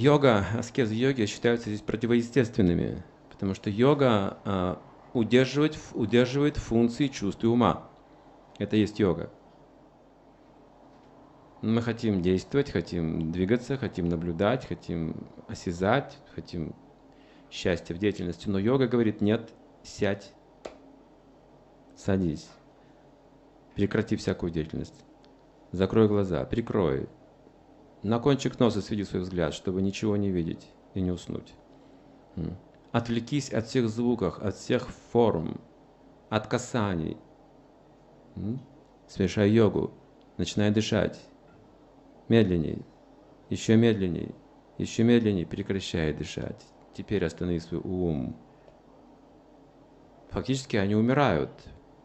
Йога, аскезы йоги считаются здесь противоестественными, потому что йога а, удерживает, удерживает функции чувств и ума. Это есть йога. Мы хотим действовать, хотим двигаться, хотим наблюдать, хотим осязать, хотим счастья в деятельности. Но йога говорит, нет, сядь, садись, прекрати всякую деятельность, закрой глаза, прикрой, на кончик носа сведи свой взгляд, чтобы ничего не видеть и не уснуть. Отвлекись от всех звуков, от всех форм, от касаний. Совершай йогу, начинай дышать. Медленней, еще медленней, еще медленней прекращай дышать. Теперь останови свой ум. Фактически они умирают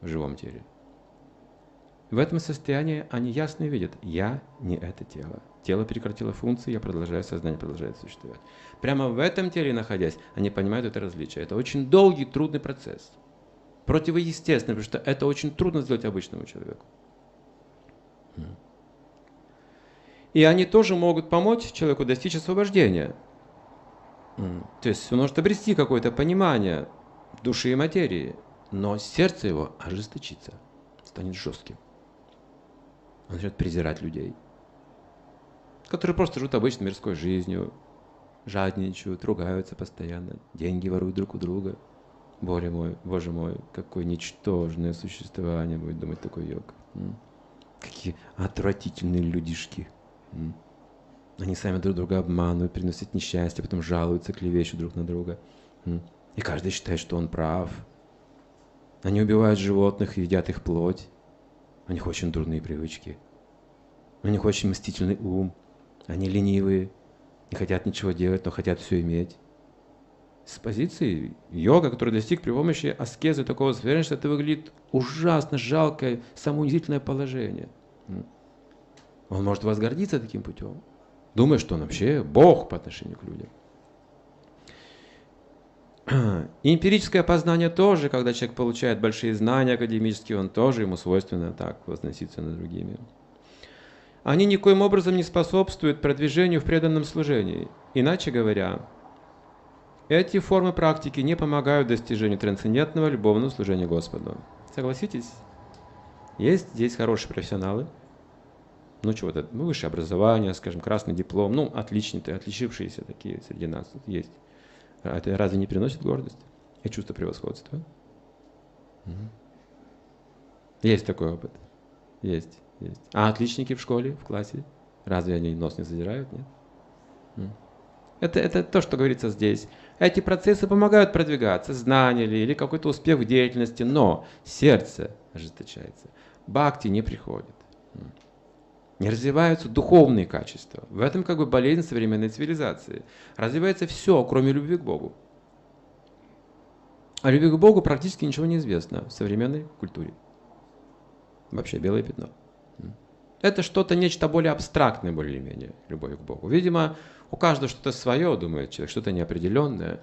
в живом теле. В этом состоянии они ясно видят, я не это тело. Тело прекратило функции, я продолжаю, сознание продолжает существовать. Прямо в этом теле находясь, они понимают это различие. Это очень долгий, трудный процесс. Противоестественный, потому что это очень трудно сделать обычному человеку. И они тоже могут помочь человеку достичь освобождения. То есть он может обрести какое-то понимание души и материи, но сердце его ожесточится, станет жестким. Он начнет презирать людей – которые просто живут обычной мирской жизнью, жадничают, ругаются постоянно, деньги воруют друг у друга. Боже мой, боже мой, какое ничтожное существование будет думать такой йог. Какие отвратительные людишки. Они сами друг друга обманывают, приносят несчастье, потом жалуются, клевещут друг на друга. И каждый считает, что он прав. Они убивают животных и едят их плоть. У них очень дурные привычки. У них очень мстительный ум. Они ленивые, не хотят ничего делать, но хотят все иметь. С позиции йога, который достиг при помощи аскезы такого состояния, это выглядит ужасно жалкое, самоунизительное положение. Он может возгордиться таким путем, думая, что он вообще Бог по отношению к людям. И эмпирическое познание тоже, когда человек получает большие знания академические, он тоже ему свойственно так возноситься над другими они никоим образом не способствуют продвижению в преданном служении. Иначе говоря, эти формы практики не помогают достижению трансцендентного любовного служения Господу. Согласитесь? Есть здесь хорошие профессионалы, ну чего-то, ну, высшее образование, скажем, красный диплом, ну, отличные, отличившиеся такие среди нас есть. А это разве не приносит гордость и чувство превосходства? Есть такой опыт. Есть есть. А отличники в школе, в классе? Разве они нос не задирают? Нет? Это, это то, что говорится здесь. Эти процессы помогают продвигаться, знания ли, или какой-то успех в деятельности, но сердце ожесточается. Бхакти не приходит. Не развиваются духовные качества. В этом как бы болезнь современной цивилизации. Развивается все, кроме любви к Богу. О любви к Богу практически ничего не известно в современной культуре. Вообще белое пятно это что-то, нечто более абстрактное, более-менее, любовь к Богу. Видимо, у каждого что-то свое, думает человек, что-то неопределенное.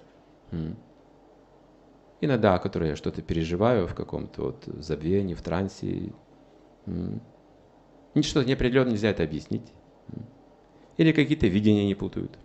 Иногда, которое я что-то переживаю в каком-то вот забвении, в трансе. Ничто неопределенное нельзя это объяснить. Или какие-то видения не путают.